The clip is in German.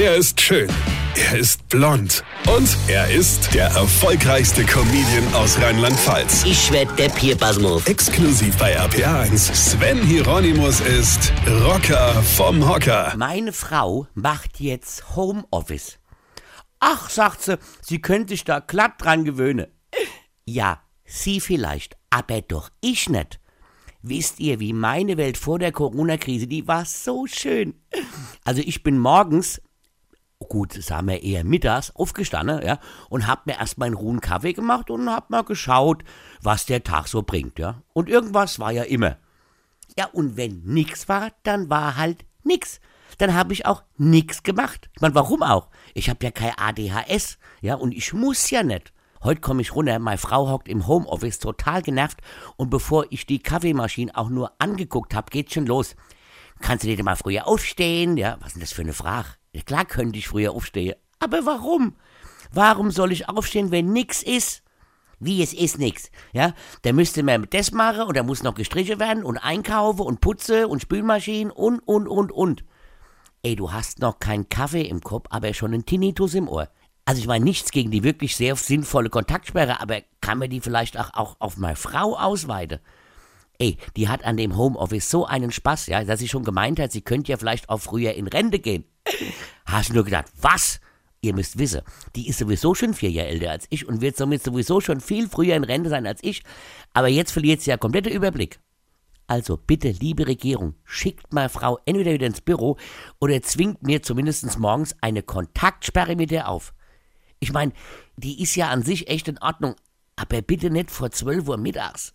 Er ist schön. Er ist blond. Und er ist der erfolgreichste Comedian aus Rheinland-Pfalz. Ich werd der Pierpasmus. Exklusiv bei RPA1. Sven Hieronymus ist Rocker vom Hocker. Meine Frau macht jetzt Homeoffice. Ach, sagt sie, sie könnte sich da glatt dran gewöhnen. Ja, sie vielleicht, aber doch ich nicht. Wisst ihr, wie meine Welt vor der Corona-Krise, die war so schön. Also ich bin morgens, gut, sagen wir eher mittags, aufgestanden, ja, und hab mir erst meinen ruhen Kaffee gemacht und hab mal geschaut, was der Tag so bringt, ja. Und irgendwas war ja immer. Ja, und wenn nix war, dann war halt nix. Dann habe ich auch nix gemacht. Ich meine, warum auch? Ich habe ja kein ADHS, ja, und ich muss ja nicht. Heute komme ich runter, meine Frau hockt im Homeoffice total genervt und bevor ich die Kaffeemaschine auch nur angeguckt habe, geht's schon los. Kannst du nicht mal früher aufstehen? Ja, was ist denn das für eine Frage? Ja, klar könnte ich früher aufstehen. Aber warum? Warum soll ich aufstehen, wenn nix ist? Wie es ist nix, ja? Da müsste man das machen und da muss noch gestrichen werden und einkaufen und putze und Spülmaschinen und, und, und, und. Ey, du hast noch keinen Kaffee im Kopf, aber schon einen Tinnitus im Ohr. Also ich meine nichts gegen die wirklich sehr sinnvolle Kontaktsperre, aber kann man die vielleicht auch, auch auf meine Frau ausweiten? Ey, die hat an dem Homeoffice so einen Spaß, ja, dass sie schon gemeint hat, sie könnte ja vielleicht auch früher in Rente gehen. Hast du nur gedacht, was? Ihr müsst wissen, die ist sowieso schon vier Jahre älter als ich und wird somit sowieso schon viel früher in Rente sein als ich. Aber jetzt verliert sie ja komplett den Überblick. Also bitte, liebe Regierung, schickt mal Frau entweder wieder ins Büro oder zwingt mir zumindest morgens eine Kontaktsperre mit ihr auf. Ich meine, die ist ja an sich echt in Ordnung, aber bitte nicht vor 12 Uhr mittags.